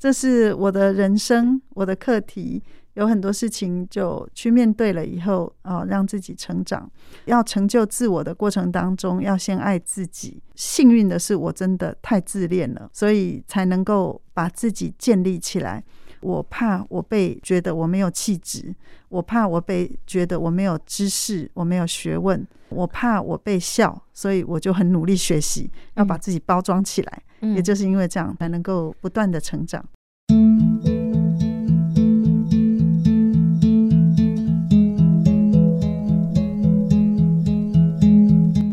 这是我的人生，我的课题。有很多事情就去面对了以后啊，让自己成长。要成就自我的过程当中，要先爱自己。幸运的是，我真的太自恋了，所以才能够把自己建立起来。我怕我被觉得我没有气质，我怕我被觉得我没有知识，我没有学问，我怕我被笑，所以我就很努力学习，要把自己包装起来。嗯，也就是因为这样，才能够不断的成长。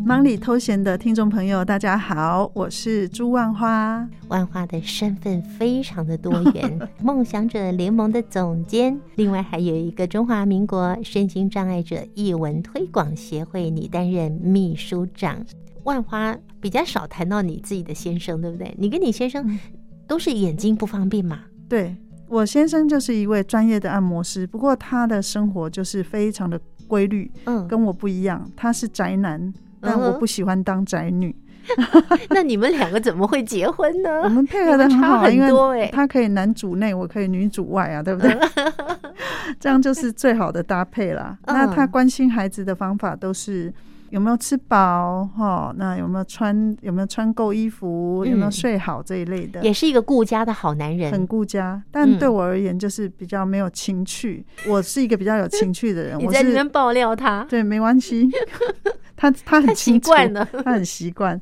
忙里偷闲的听众朋友，大家好，我是朱万花。万花的身份非常的多元，梦想者联盟的总监，另外还有一个中华民国身心障碍者译文推广协会，你担任秘书长。万花比较少谈到你自己的先生，对不对？你跟你先生都是眼睛不方便嘛？对，我先生就是一位专业的按摩师，不过他的生活就是非常的规律，嗯，跟我不一样，他是宅男。但我不喜欢当宅女，那你们两个怎么会结婚呢？我们配合的很好，因为他可以男主内，我可以女主外啊，对不对？这样就是最好的搭配啦。那他关心孩子的方法都是。有没有吃饱？哈，那有没有穿？有没有穿够衣服？有没有睡好这一类的？也是一个顾家的好男人，很顾家。但对我而言，就是比较没有情趣。我是一个比较有情趣的人。我在里面爆料他？对，没关系。他他很习惯了，他很习惯。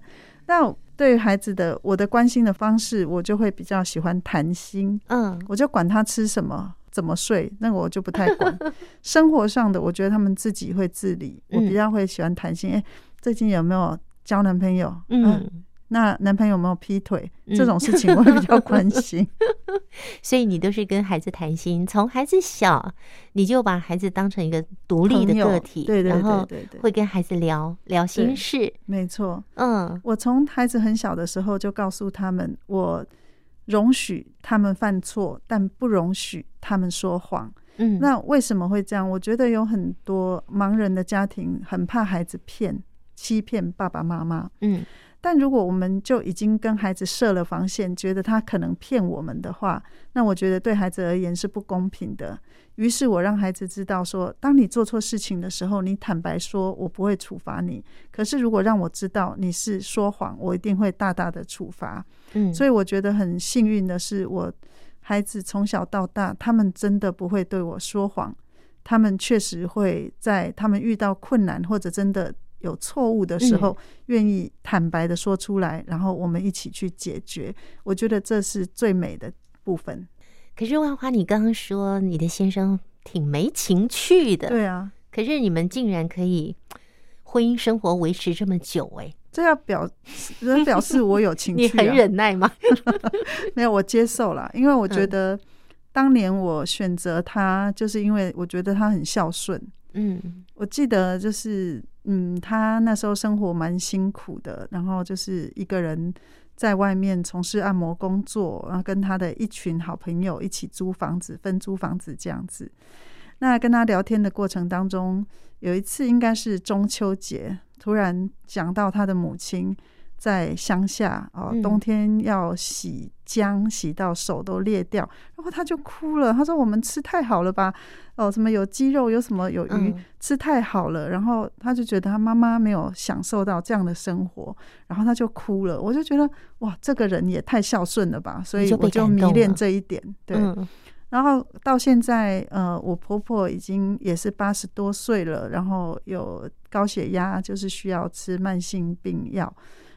那对孩子的我的关心的方式，我就会比较喜欢谈心。嗯，我就管他吃什么。怎么睡？那个我就不太管。生活上的，我觉得他们自己会自理。我比较会喜欢谈心。哎，最近有没有交男朋友？嗯，那男朋友有没有劈腿？这种事情我会比较关心。所以你都是跟孩子谈心，从孩子小，你就把孩子当成一个独立的个体，对对对会跟孩子聊聊心事。没错，嗯，我从孩子很小的时候就告诉他们我。容许他们犯错，但不容许他们说谎。嗯，那为什么会这样？我觉得有很多盲人的家庭很怕孩子骗、欺骗爸爸妈妈。嗯，但如果我们就已经跟孩子设了防线，觉得他可能骗我们的话，那我觉得对孩子而言是不公平的。于是我让孩子知道说，当你做错事情的时候，你坦白说，我不会处罚你。可是如果让我知道你是说谎，我一定会大大的处罚。嗯，所以我觉得很幸运的是，我孩子从小到大，他们真的不会对我说谎。他们确实会在他们遇到困难或者真的有错误的时候，愿意坦白的说出来，然后我们一起去解决。我觉得这是最美的部分。可是万花，你刚刚说你的先生挺没情趣的，对啊。可是你们竟然可以婚姻生活维持这么久，欸，哎，这要表人表示我有情 趣，啊，你很忍耐吗？没有，我接受了，因为我觉得当年我选择他，就是因为我觉得他很孝顺。嗯，我记得就是，嗯，他那时候生活蛮辛苦的，然后就是一个人。在外面从事按摩工作，然后跟他的一群好朋友一起租房子，分租房子这样子。那跟他聊天的过程当中，有一次应该是中秋节，突然讲到他的母亲。在乡下哦，冬天要洗姜，洗到手都裂掉，然后他就哭了。他说：“我们吃太好了吧？哦，什么有鸡肉，有什么有鱼，吃太好了。”然后他就觉得他妈妈没有享受到这样的生活，然后他就哭了。我就觉得哇，这个人也太孝顺了吧！所以我就迷恋这一点。对，然后到现在，呃，我婆婆已经也是八十多岁了，然后有高血压，就是需要吃慢性病药。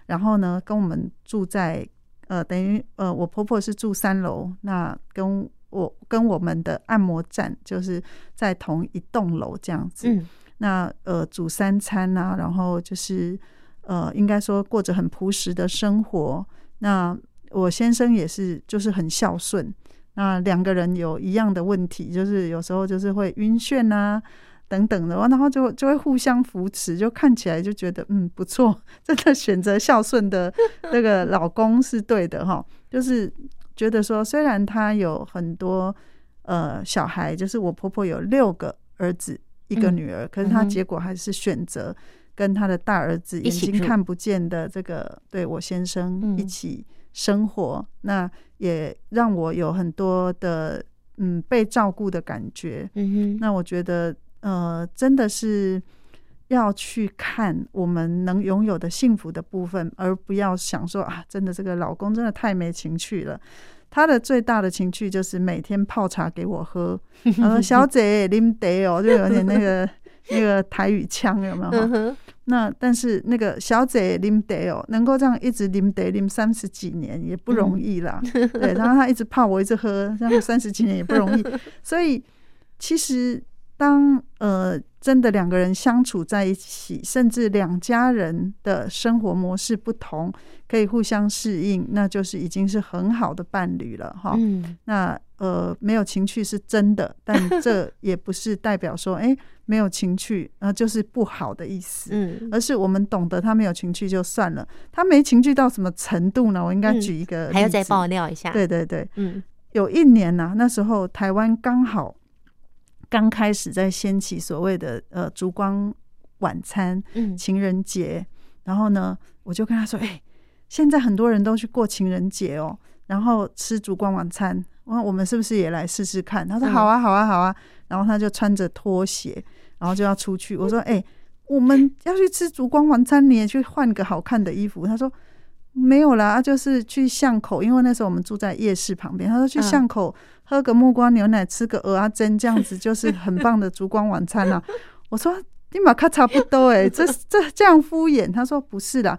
然后呢，跟我们住在呃，等于呃，我婆婆是住三楼，那跟我跟我们的按摩站就是在同一栋楼这样子。嗯、那呃，煮三餐啊，然后就是呃，应该说过着很朴实的生活。那我先生也是，就是很孝顺。那两个人有一样的问题，就是有时候就是会晕眩啊。等等的，然后就就会互相扶持，就看起来就觉得嗯不错，真的选择孝顺的 那个老公是对的哈。就是觉得说，虽然他有很多呃小孩，就是我婆婆有六个儿子一个女儿，可是她结果还是选择跟他的大儿子眼睛看不见的这个对我先生一起生活，那也让我有很多的嗯被照顾的感觉。嗯哼，那我觉得呃真的是要去看我们能拥有的幸福的部分，而不要想说啊，真的这个老公真的太没情趣了。他的最大的情趣就是每天泡茶给我喝，然后小姐啉茶哦，就有点那个 那个台语腔有没有？嗯那但是那个小姐啉茶哦，能够这样一直啉茶啉三十几年也不容易啦。嗯、对，然后他一直泡我一直喝，这样三十几年也不容易。所以其实当呃真的两个人相处在一起，甚至两家人的生活模式不同，可以互相适应，那就是已经是很好的伴侣了哈。嗯、那呃没有情趣是真的，但 这也不是代表说哎。欸没有情趣，然后就是不好的意思。嗯，而是我们懂得他没有情趣就算了。他没情趣到什么程度呢？我应该举一个例子，还要再爆料一下。对对对，嗯，有一年呐、啊，那时候台湾刚好刚开始在掀起所谓的呃烛光晚餐，嗯，情人节。然后呢，我就跟他说：“哎，现在很多人都去过情人节哦，然后吃烛光晚餐。我说我们是不是也来试试看？”他说：“好啊，好啊，好啊。”然后他就穿着拖鞋。然后就要出去，我说：“哎、欸，我们要去吃烛光晚餐，你也去换个好看的衣服。”他说：“没有啦，就是去巷口，因为那时候我们住在夜市旁边。”他说：“去巷口喝个木瓜牛奶，吃个鹅啊蒸，这样子就是很棒的烛光晚餐了。”我说：“你马卡差不多哎，这这这样敷衍。”他说：“不是啦，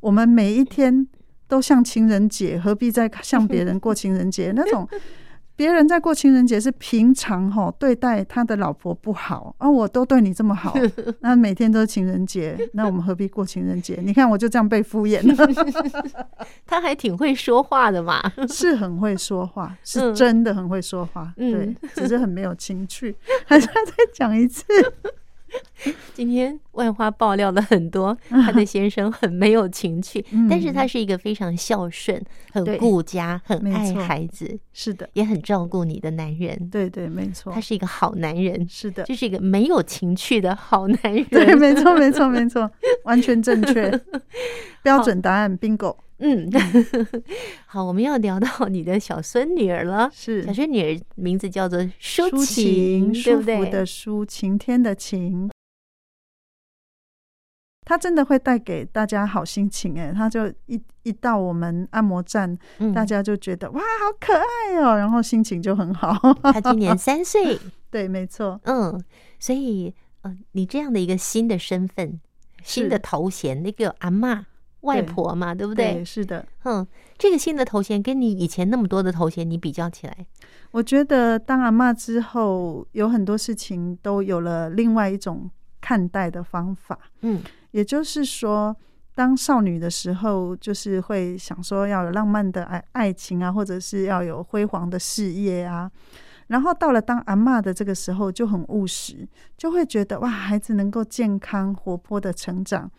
我们每一天都像情人节，何必再向别人过情人节那种？”别人在过情人节是平常哈对待他的老婆不好，而、啊、我都对你这么好，那每天都是情人节，那我们何必过情人节？你看我就这样被敷衍了。他还挺会说话的嘛，是很会说话，是真的很会说话，嗯、对，只是很没有情趣。还是要再讲一次。今天万花爆料了很多，他的先生很没有情趣，嗯、但是他是一个非常孝顺、很顾家、很爱孩子，是的，也很照顾你的男人。对对，没错，他是一个好男人，是的，就是一个没有情趣的好男人。对，没错，没错，没错，完全正确，标准答案，bingo。嗯，好，我们要聊到你的小孙女儿了。是，小孙女儿名字叫做舒晴，对不对？舒服的舒，晴天的晴。她真的会带给大家好心情哎，她就一一到我们按摩站，嗯、大家就觉得哇，好可爱哦，然后心情就很好。她今年 三岁，对，没错，嗯，所以呃，你这样的一个新的身份、新的头衔，那个阿嬷、外婆嘛，对，对不对？对，是的，嗯，这个新的头衔跟你以前那么多的头衔，你比较起来，我觉得当阿嬷之后，有很多事情都有了另外一种看待的方法，嗯。也就是说，当少女的时候，就是会想说要有浪漫的爱爱情啊，或者是要有辉煌的事业啊。然后到了当阿嬷的这个时候，就很务实，就会觉得哇，孩子能够健康活泼的成长。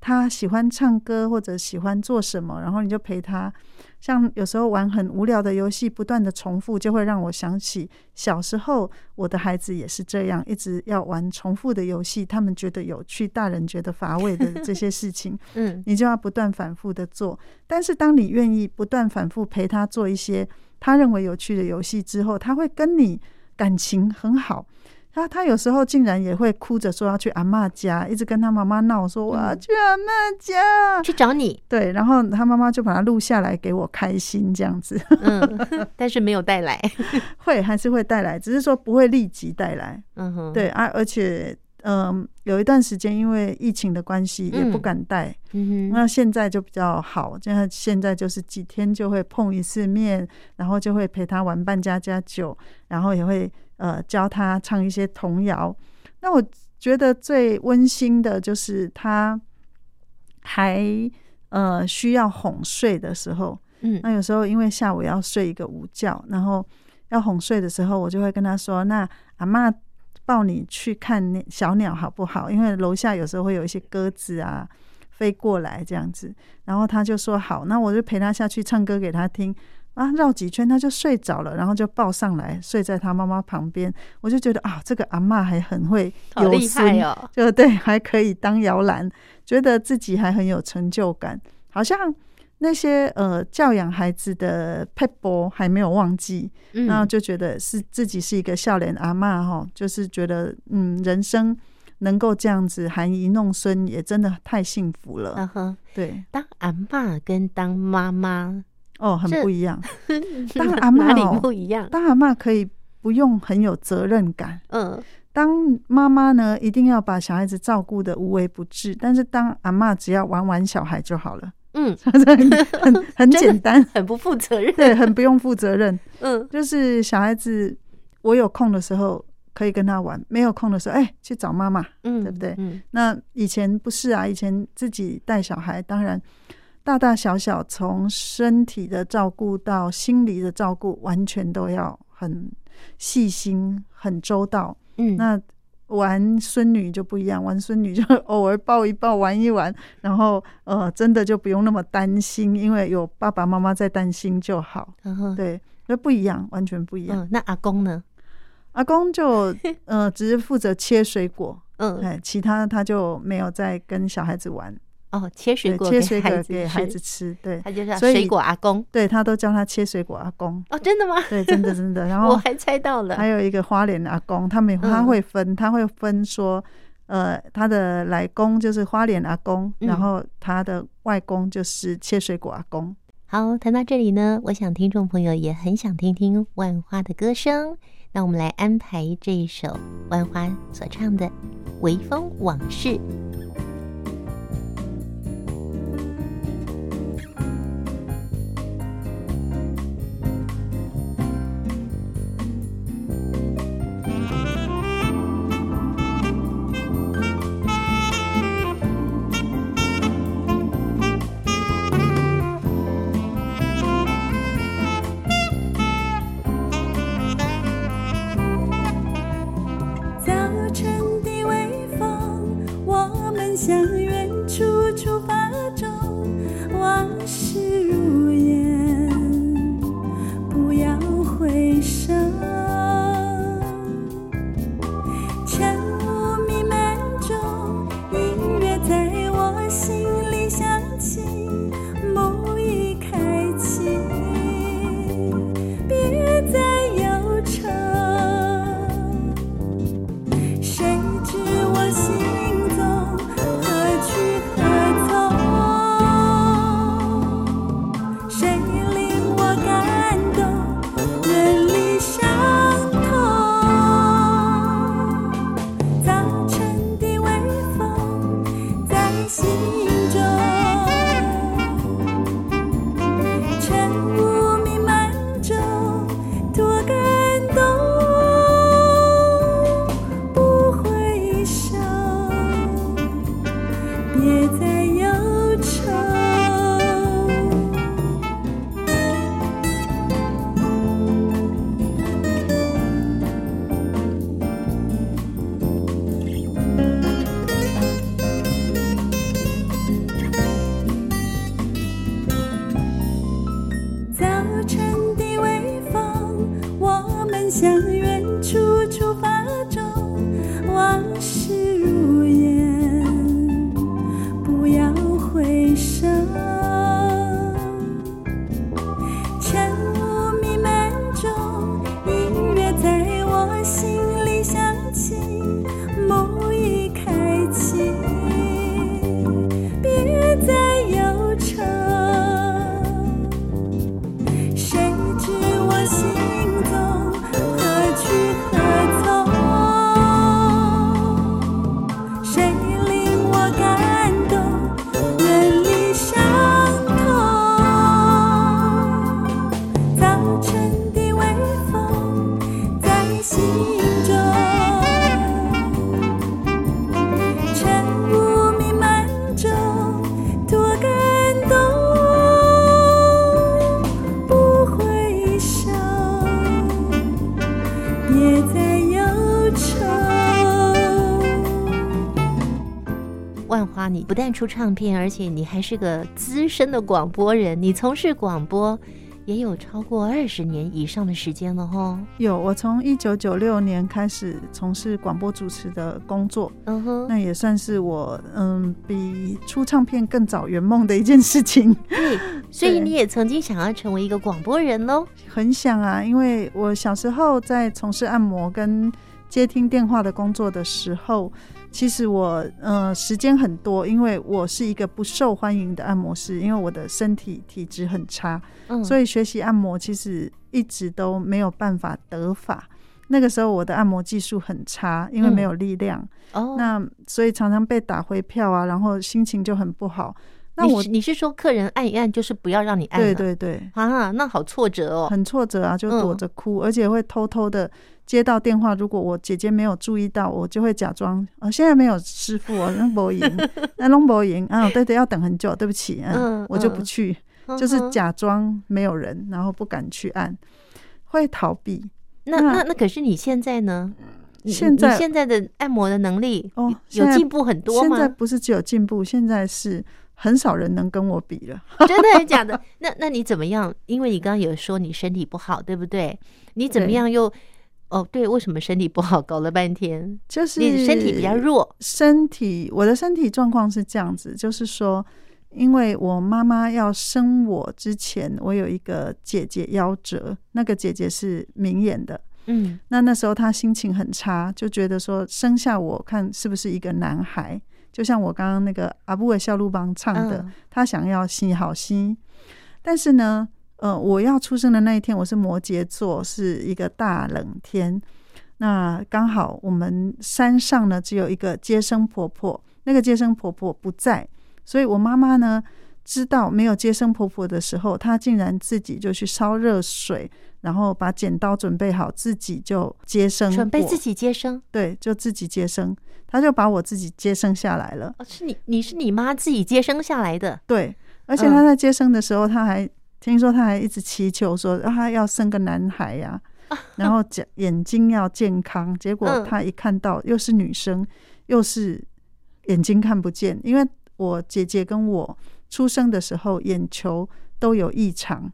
他喜欢唱歌或者喜欢做什么，然后你就陪他。像有时候玩很无聊的游戏，不断的重复，就会让我想起小时候我的孩子也是这样，一直要玩重复的游戏，他们觉得有趣，大人觉得乏味的这些事情，嗯，你就要不断反复的做。但是当你愿意不断反复陪他做一些他认为有趣的游戏之后，他会跟你感情很好。他他有时候竟然也会哭着说要去阿妈家，一直跟他妈妈闹说我要去阿妈家去找你。对，然后他妈妈就把他录下来给我开心这样子。嗯，但是没有带来，会还是会带来，只是说不会立即带来。嗯哼，对啊，而且嗯、呃，有一段时间因为疫情的关系也不敢带。嗯哼，那现在就比较好，现在现在就是几天就会碰一次面，然后就会陪他玩扮家家酒，然后也会。呃，教他唱一些童谣。那我觉得最温馨的就是他还呃需要哄睡的时候，嗯，那有时候因为下午要睡一个午觉，然后要哄睡的时候，我就会跟他说：“那阿妈抱你去看那小鸟好不好？因为楼下有时候会有一些鸽子啊飞过来这样子。”然后他就说：“好。”那我就陪他下去唱歌给他听。啊，绕几圈他就睡着了，然后就抱上来睡在他妈妈旁边。我就觉得啊，这个阿妈还很会游孙哦，就对，还可以当摇篮，觉得自己还很有成就感。好像那些呃教养孩子的撇步还没有忘记，嗯、然后就觉得是自己是一个笑脸阿妈哈，就是觉得嗯人生能够这样子含饴弄孙也真的太幸福了。嗯哼，对，当阿妈跟当妈妈哦很 不一样，当阿妈、哦、不一样，当阿妈可以不用很有责任感，嗯。当妈妈呢，一定要把小孩子照顾的无微不至，但是当阿妈只要玩玩小孩就好了。嗯，很很 很简单，很不负责任，对，很不用负责任。嗯，就是小孩子，我有空的时候可以跟他玩，没有空的时候，哎、欸，去找妈妈，嗯，对不对？嗯，那以前不是啊，以前自己带小孩，当然大大小小，从身体的照顾到心理的照顾，完全都要很细心、很周到。嗯，那玩孙女就不一样，玩孙女就偶尔抱一抱，玩一玩，然后呃，真的就不用那么担心，因为有爸爸妈妈在担心就好。对，那不一样，完全不一样。嗯，那阿公呢？阿公就呃，只是负责切水果，嗯，哎，其他他就没有再跟小孩子玩。哦，切水果，切水果给孩子吃，对，他就是水果阿公，对他都叫他切水果阿公。哦，真的吗？对，真的真的。然后我还猜到了，还有一个花莲阿公，他们他会分，他会分说，呃，他的来公就是花莲阿公，然后他的外公就是切水果阿公。好，谈到这里呢，我想听众朋友也很想听听万花的歌声，那我们来安排这一首万花所唱的《微风往事》。不但出唱片，而且你还是个资深的广播人。你从事广播也有超过二十年以上的时间了吼。有，我从一九九六年开始从事广播主持的工作，嗯哼，那也算是我嗯比出唱片更早圆梦的一件事情。对，所以你也曾经想要成为一个广播人喽？很想啊，因为我小时候在从事按摩跟接听电话的工作的时候。其实我呃时间很多，因为我是一个不受欢迎的按摩师，因为我的身体体质很差，嗯，所以学习按摩其实一直都没有办法得法。那个时候我的按摩技术很差，因为没有力量，那所以常常被打回票啊，然后心情就很不好。那我你是说客人按一按就是不要让你按？对对对啊，那好挫折哦，很挫折啊，就躲着哭，嗯，而且会偷偷的。接到电话，如果我姐姐没有注意到，我就会假装啊，现在没有师傅哦，那不赢，那弄不赢啊，对对，要等很久，对不起，嗯，我就不去，就是假装没有人，然后不敢去按，会逃避。那那那可是你现在呢？现在现在的按摩的能力哦，有进步很多吗？现在不是只有进步，现在是很少人能跟我比了。真的还假的？那那你怎么样？因为你刚刚有说你身体不好，对不对？你怎么样又？哦，对，为什么身体不好？搞了半天，就是你身体比较弱。身体，我的身体状况是这样子，就是说，因为我妈妈要生我之前，我有一个姐姐夭折，那个姐姐是明眼的，嗯，那那时候她心情很差，就觉得说生下我看是不是一个男孩，就像我刚刚那个阿布韦肖路邦唱的，他想要心好心，但是呢。呃，我要出生的那一天，我是摩羯座，是一个大冷天。那刚好我们山上呢，只有一个接生婆婆，那个接生婆婆不在，所以我妈妈呢，知道没有接生婆婆的时候，她竟然自己就去烧热水，然后把剪刀准备好，自己就接生，准备自己接生，对，就自己接生，她就把我自己接生下来了。哦，是你，你是你妈自己接生下来的？对，而且他在接生的时候，他还。听说他还一直祈求说，他要生个男孩呀，然后眼眼睛要健康。结果他一看到又是女生，又是眼睛看不见，因为我姐姐跟我出生的时候眼球都有异常，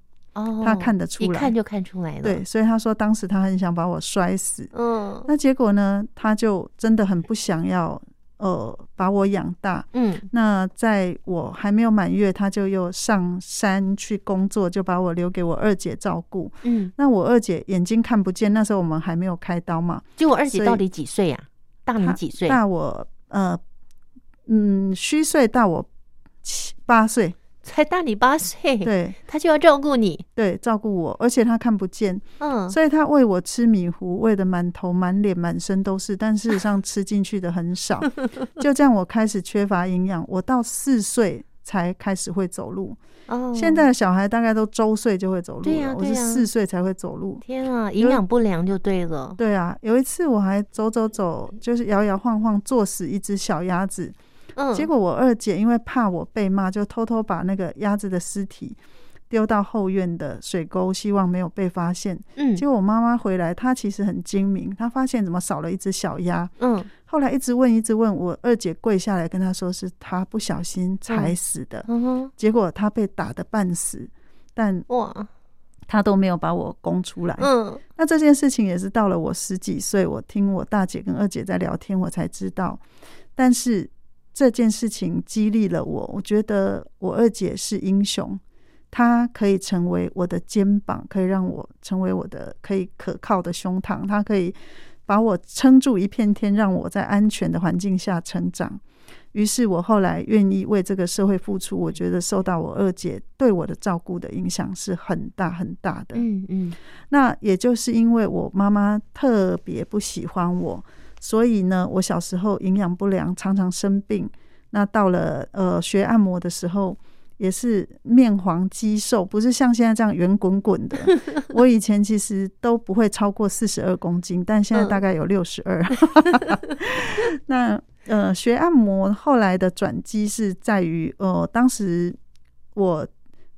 他看得出来，一看就看出来了。对，所以他说当时他很想把我摔死。嗯，那结果呢，他就真的很不想要。呃，把我养大，嗯，那在我还没有满月，他就又上山去工作，就把我留给我二姐照顾，嗯，那我二姐眼睛看不见，那时候我们还没有开刀嘛，就我二姐到底几岁呀？大你几岁？大我呃，嗯，虚岁大我七八岁。才大你八岁，对，他就要照顾你，对，照顾我，而且他看不见，嗯，所以他喂我吃米糊，喂的满头满脸满身都是，但事实上吃进去的很少，就这样我开始缺乏营养，我到四岁才开始会走路，哦，现在的小孩大概都周岁就会走路了，对呀，我是四岁才会走路，天啊，营养不良就对了，对啊，有一次我还走走走，就是摇摇晃晃坐死一只小鸭子。结果我二姐因为怕我被骂，就偷偷把那个鸭子的尸体丢到后院的水沟，希望没有被发现。嗯，结果我妈妈回来，她其实很精明，她发现怎么少了一只小鸭。嗯，后来一直问，一直问我二姐跪下来跟她说是她不小心踩死的。嗯哼，结果她被打的半死，但哇，她都没有把我供出来。嗯，那这件事情也是到了我十几岁，我听我大姐跟二姐在聊天，我才知道。但是。这件事情激励了我，我觉得我二姐是英雄，她可以成为我的肩膀，可以让我成为我的可以可靠的胸膛，她可以把我撑住一片天，让我在安全的环境下成长。于是我后来愿意为这个社会付出，我觉得受到我二姐对我的照顾的影响是很大很大的。嗯嗯，那也就是因为我妈妈特别不喜欢我。所以呢，我小时候营养不良，常常生病。那到了呃学按摩的时候，也是面黄肌瘦，不是像现在这样圆滚滚的。我以前其实都不会超过四十二公斤，但现在大概有六十二。那呃学按摩后来的转机是在于，呃当时我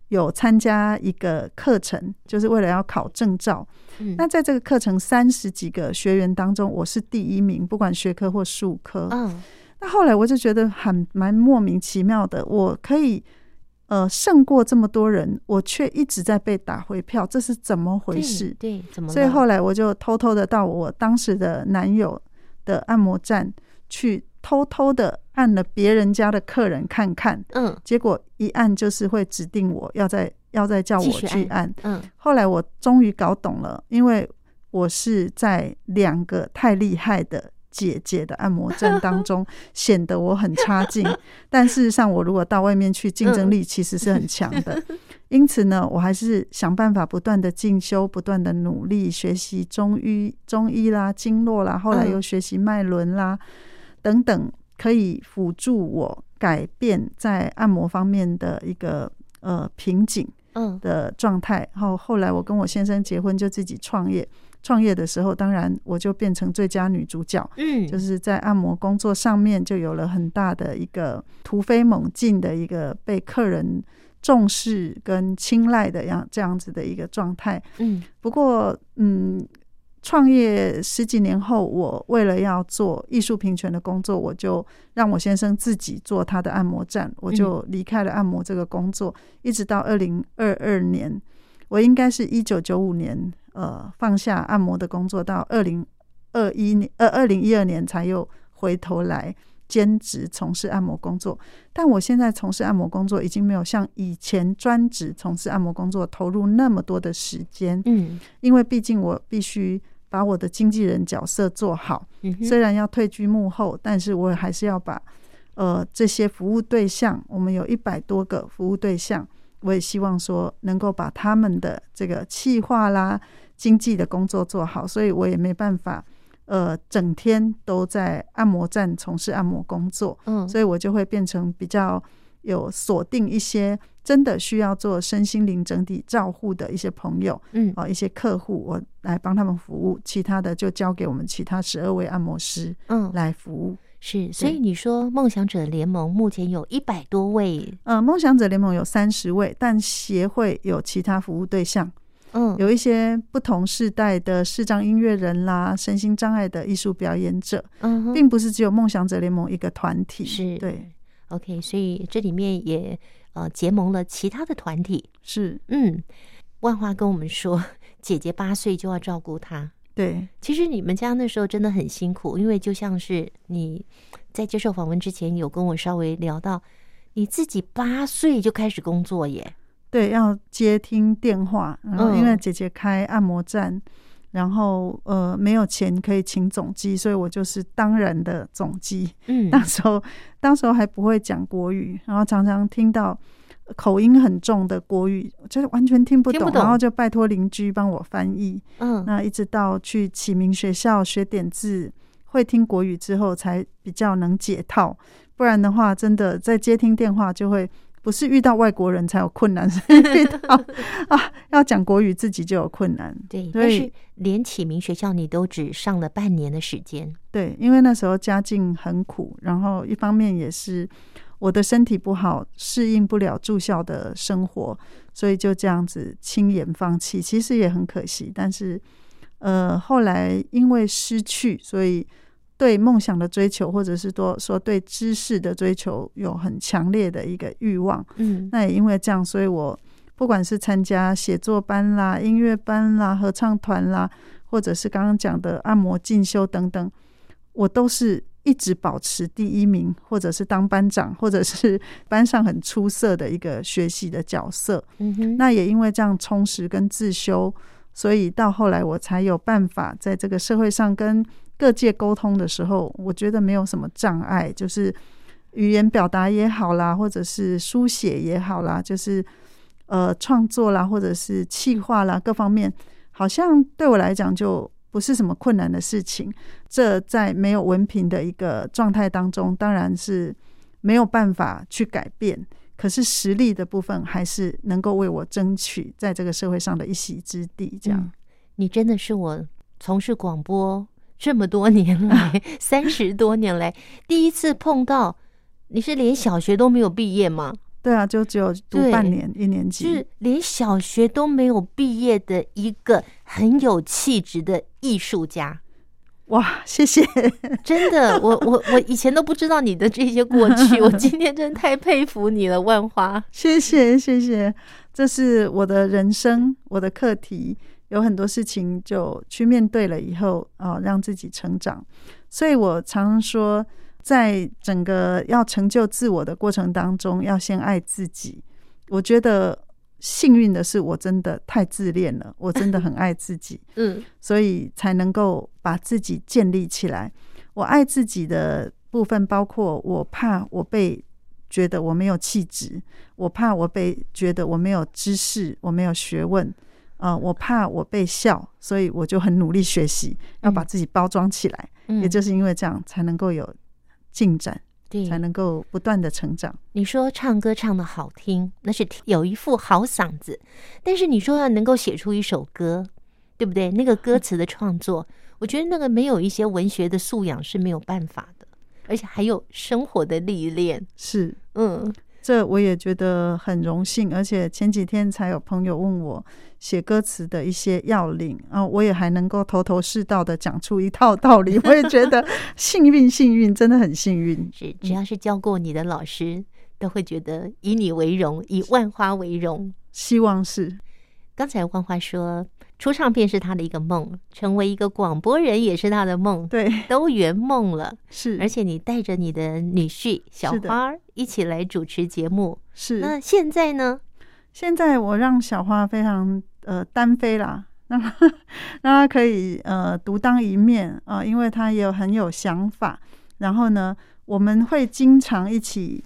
有参加一个课程，就是为了要考证照。嗯、那在这个课程三十几个学员当中，我是第一名，不管学科或术科。嗯，那后来我就觉得很蛮莫名其妙的，我可以呃胜过这么多人，我却一直在被打回票，这是怎么回事？对，对，怎么？所以后来我就偷偷的到我当时的男友的按摩站去，偷偷的按了别人家的客人看看，嗯，结果一按就是会指定我要再要再叫我去按，按，嗯，后来我终于搞懂了，因为我是在两个太厉害的姐姐的按摩站当中 显得我很差劲，但事实上我如果到外面去，竞争力其实是很强的，因此呢，我还是想办法不断的进修，不断的努力学习中医、中医啦、经络啦，后来又学习脉轮啦。等等，可以辅助我改变在按摩方面的一个呃瓶颈嗯的状态。然后后来我跟我先生结婚，就自己创业。创业的时候，当然我就变成最佳女主角。嗯，就是在按摩工作上面就有了很大的一个突飞猛进的一个被客人重视跟青睐的样这样子的一个状态。嗯，不过嗯。创业十几年后，我为了要做艺术平权的工作，我就让我先生自己做他的按摩站，我就离开了按摩这个工作，一直到二零二二年，我应该是一九九五年呃放下按摩的工作，到二零二一年呃二零一二年才又回头来兼职从事按摩工作。但我现在从事按摩工作已经没有像以前专职从事按摩工作投入那么多的时间，嗯，因为毕竟我必须。把我的经纪人角色做好，虽然要退居幕后，但是我还是要把呃这些服务对象，我们有一百多个服务对象，我也希望说能够把他们的这个企划啦、经济的工作做好，所以我也没办法呃整天都在按摩站从事按摩工作，嗯，所以我就会变成比较。有锁定一些真的需要做身心灵整体照护的一些朋友，嗯，啊，一些客户，我来帮他们服务，其他的就交给我们其他十二位按摩师，嗯，来服务。是，所以你说梦想者联盟目前有一百多位，呃，梦想者联盟有三十位，但协会有其他服务对象，嗯，有一些不同世代的视障音乐人啦，身心障碍的艺术表演者，嗯，并不是只有梦想者联盟一个团体，是。对。OK，所以这里面也呃结盟了其他的团体，是。嗯，万花跟我们说，姐姐八岁就要照顾她，对，其实你们家那时候真的很辛苦，因为就像是你在接受访问之前有跟我稍微聊到，你自己八岁就开始工作耶，对，要接听电话，然后因为姐姐开按摩站。嗯然后呃没有钱可以请总机，所以我就是当然的总机。嗯，那时候当时候还不会讲国语，然后常常听到口音很重的国语，就是完全听不懂，听不懂，然后就拜托邻居帮我翻译。嗯，那一直到去启明学校学点字，会听国语之后，才比较能解套。不然的话，真的在接听电话就会。不是遇到外国人才有困难，是遇到啊要讲国语自己就有困难。对，但是连启明学校你都只上了半年的时间。对，因为那时候家境很苦，然后一方面也是我的身体不好，适应不了住校的生活，所以就这样子轻言放弃。其实也很可惜，但是呃后来因为失去，所以。对梦想的追求，或者是说说对知识的追求，有很强烈的一个欲望。嗯，那也因为这样，所以我不管是参加写作班啦、音乐班啦、合唱团啦，或者是刚刚讲的按摩进修等等，我都是一直保持第一名，或者是当班长，或者是 班上很出色的一个学习的角色。嗯哼，那也因为这样充实跟自修，所以到后来我才有办法在这个社会上跟。各界沟通的时候，我觉得没有什么障碍，就是语言表达也好啦，或者是书写也好啦，就是呃创作啦，或者是企划啦，各方面好像对我来讲就不是什么困难的事情。这在没有文凭的一个状态当中，当然是没有办法去改变。可是实力的部分，还是能够为我争取在这个社会上的一席之地。这样，你真的是我从事广播。这么多年来，三十多年来，第一次碰到，你是连小学都没有毕业吗？对啊，就只有读半年一年级，就是连小学都没有毕业的一个很有气质的艺术家。哇，谢谢！真的，我我我以前都不知道你的这些过去，我今天真的太佩服你了，万花。谢谢谢谢，这是我的人生，我的课题，有很多事情就去面对了以后啊、哦，让自己成长。所以我常常说，在整个要成就自我的过程当中，要先爱自己。我觉得。幸运的是，我真的太自恋了，我真的很爱自己，嗯，所以才能够把自己建立起来。我爱自己的部分包括，我怕我被觉得我没有气质，我怕我被觉得我没有知识，我没有学问，啊、呃，我怕我被笑，所以我就很努力学习，要把自己包装起来。嗯，也就是因为这样，才能够有进展。对，才能够不断的成长。你说唱歌唱得好听，那是有一副好嗓子。但是你说要能够写出一首歌，对不对？那个歌词的创作，我觉得那个没有一些文学的素养是没有办法的，而且还有生活的历练。是，嗯。这我也觉得很荣幸，而且前几天才有朋友问我写歌词的一些要领啊，我也还能够头头是道的讲出一套道理，我也觉得 幸运，幸运，真的很幸运。是，只要是教过你的老师，都会觉得以你为荣，以万花为荣。希望是。刚才万花说。出唱片是他的一个梦，成为一个广播人也是他的梦，对，都圆梦了。是，而且你带着你的女婿小花一起来主持节目。是，那现在呢？现在我让小花非常呃单飞啦，让他让他可以呃独当一面啊，呃，因为他也有很有想法。然后呢，我们会经常一起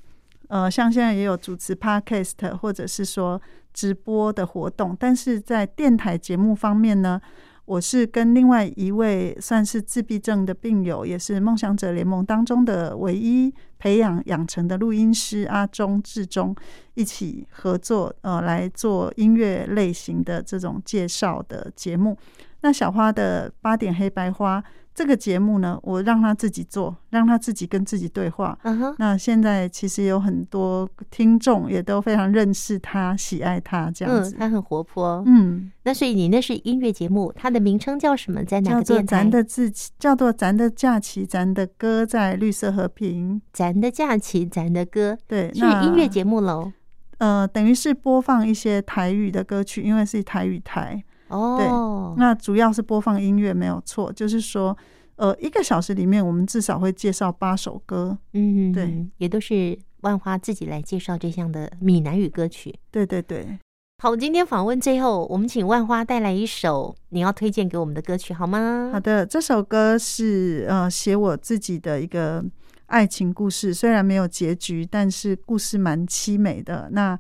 呃，像现在也有主持 Podcast，或者是说。直播的活动，但是在电台节目方面呢，我是跟另外一位算是自闭症的病友，也是梦想者联盟当中的唯一培养养成的录音师阿忠志忠一起合作，呃，来做音乐类型的这种介绍的节目。那小花的八点黑白花。这个节目呢，我让他自己做，让他自己跟自己对话。Uh -huh. 那现在其实有很多听众也都非常认识他，喜爱他这样子。嗯，他很活泼。嗯，那所以你那是音乐节目，它的名称叫什么？在哪个电台？叫做咱的自己，叫做咱的假期，咱的歌在绿色和平。咱的假期，咱的歌。对，是音乐节目喽。呃，等于是播放一些台语的歌曲，因为是台语台。哦，对，那主要是播放音乐没有错，就是说，呃，一个小时里面我们至少会介绍八首歌，嗯，对，也都是万花自己来介绍这项的闽南语歌曲，对对对。好，今天访问最后，我们请万花带来一首你要推荐给我们的歌曲，好吗？好的，这首歌是呃写我自己的一个爱情故事，虽然没有结局，但是故事蛮凄美的。那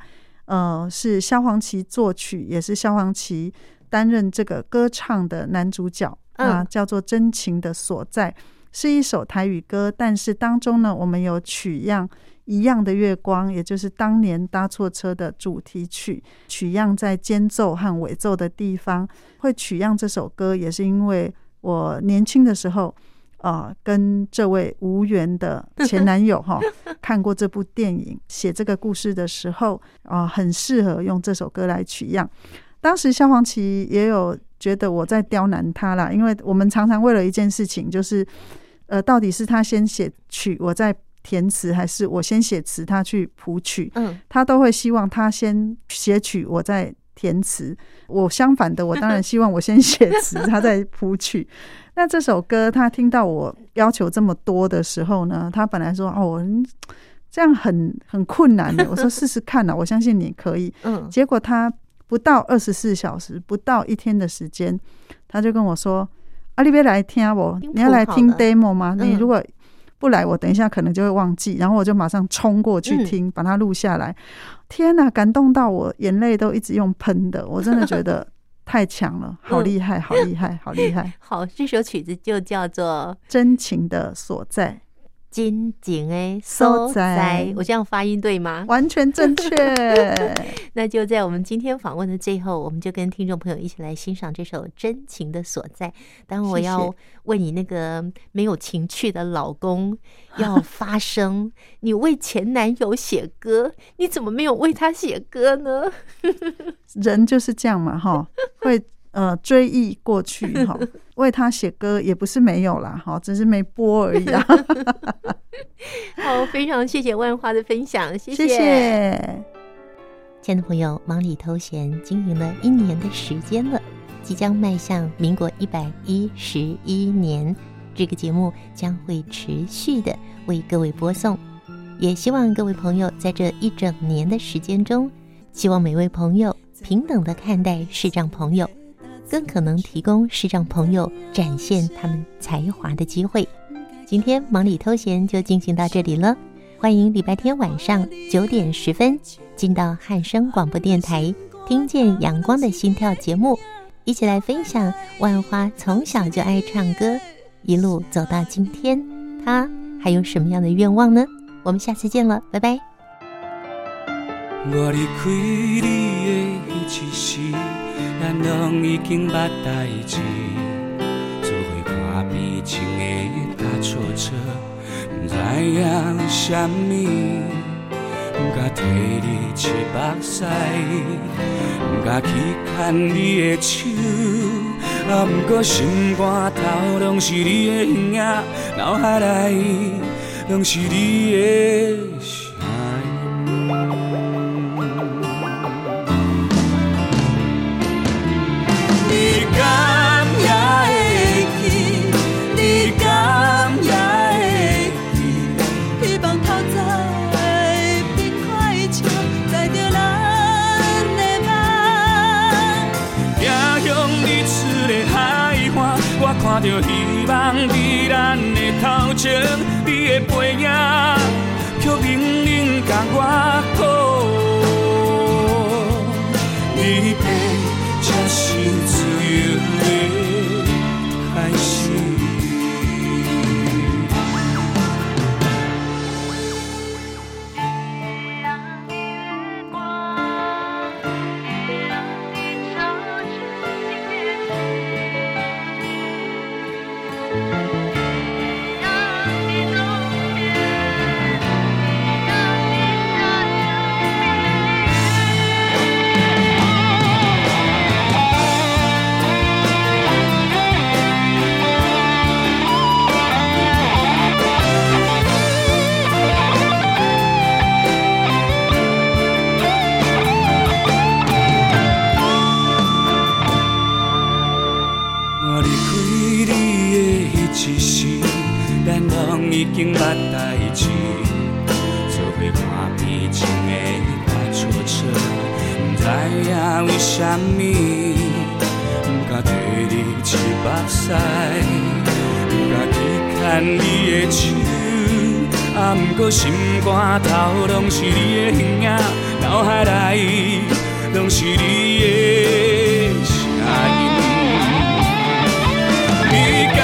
呃是萧煌奇作曲，也是萧煌奇。担任这个歌唱的男主角啊，叫做《真情的所在》，是一首台语歌，但是当中呢，我们有取样《一样的月光》，也就是当年搭错车的主题曲，取样在间奏和尾奏的地方。会取样这首歌，也是因为我年轻的时候啊，跟这位无缘的 前男友哈，看过这部电影，写这个故事的时候啊，很适合用这首歌来取样。当时萧煌奇也有觉得我在刁难他啦，因为我们常常为了一件事情，就是呃，到底是他先写曲，我在填词，还是我先写词，他去谱曲？嗯，他都会希望他先写曲，我再填词。我相反的，我当然希望我先写词，他再谱曲。那这首歌，他听到我要求这么多的时候呢，他本来说：“哦，这样很很困难的。”我说：“试试看呐，我相信你可以。”嗯，结果他。不到二十四小时，不到一天的时间，他就跟我说：“啊，你别来听我，你要来听 demo 吗？你如果不来，我等一下可能就会忘记。”然后我就马上冲过去听，把它录下来。天哪，感动到我眼泪都一直用喷的，我真的觉得 太强了，好厉害，好厉害，好厉害！好，这首曲子就叫做《真情的所在》。真情的所在，我这样发音对吗？完全正确。那就在我们今天访问的最后，我们就跟听众朋友一起来欣赏这首《真情的所在》。当我要为你那个没有情趣的老公要发声，你为前男友写歌，你怎么没有为他写歌呢？人就是这样嘛，哈，会呃追忆过去哈，为他写歌也不是没有啦，哈，只是没播而已啊。好，非常谢谢万花的分享，谢谢。谢谢亲爱的朋友，忙里偷闲经营了一年的时间了，即将迈向民国一百一十一年，这个节目将会持续的为各位播送。也希望各位朋友在这一整年的时间中，希望每位朋友平等的看待视障朋友，更可能提供视障朋友展现他们才华的机会。今天忙里偷闲就进行到这里了，欢迎礼拜天晚上九点十分进到汉声广播电台，听见阳光的心跳节目，一起来分享万花从小就爱唱歌，一路走到今天，他还有什么样的愿望呢？我们下次见了，拜拜。我离开你的彼时，咱拢已经捌代志，做伙看悲情的搭错车，不知影为什么，不敢替你切目屎，不敢去牵你的手，啊，不过心肝头拢是你的影，脑海内。拢是你的望在咱的头前。你的背影，却冷冷甲我你的手，啊，唔过心肝头拢是你的形影，脑海内拢是你的声音。你敢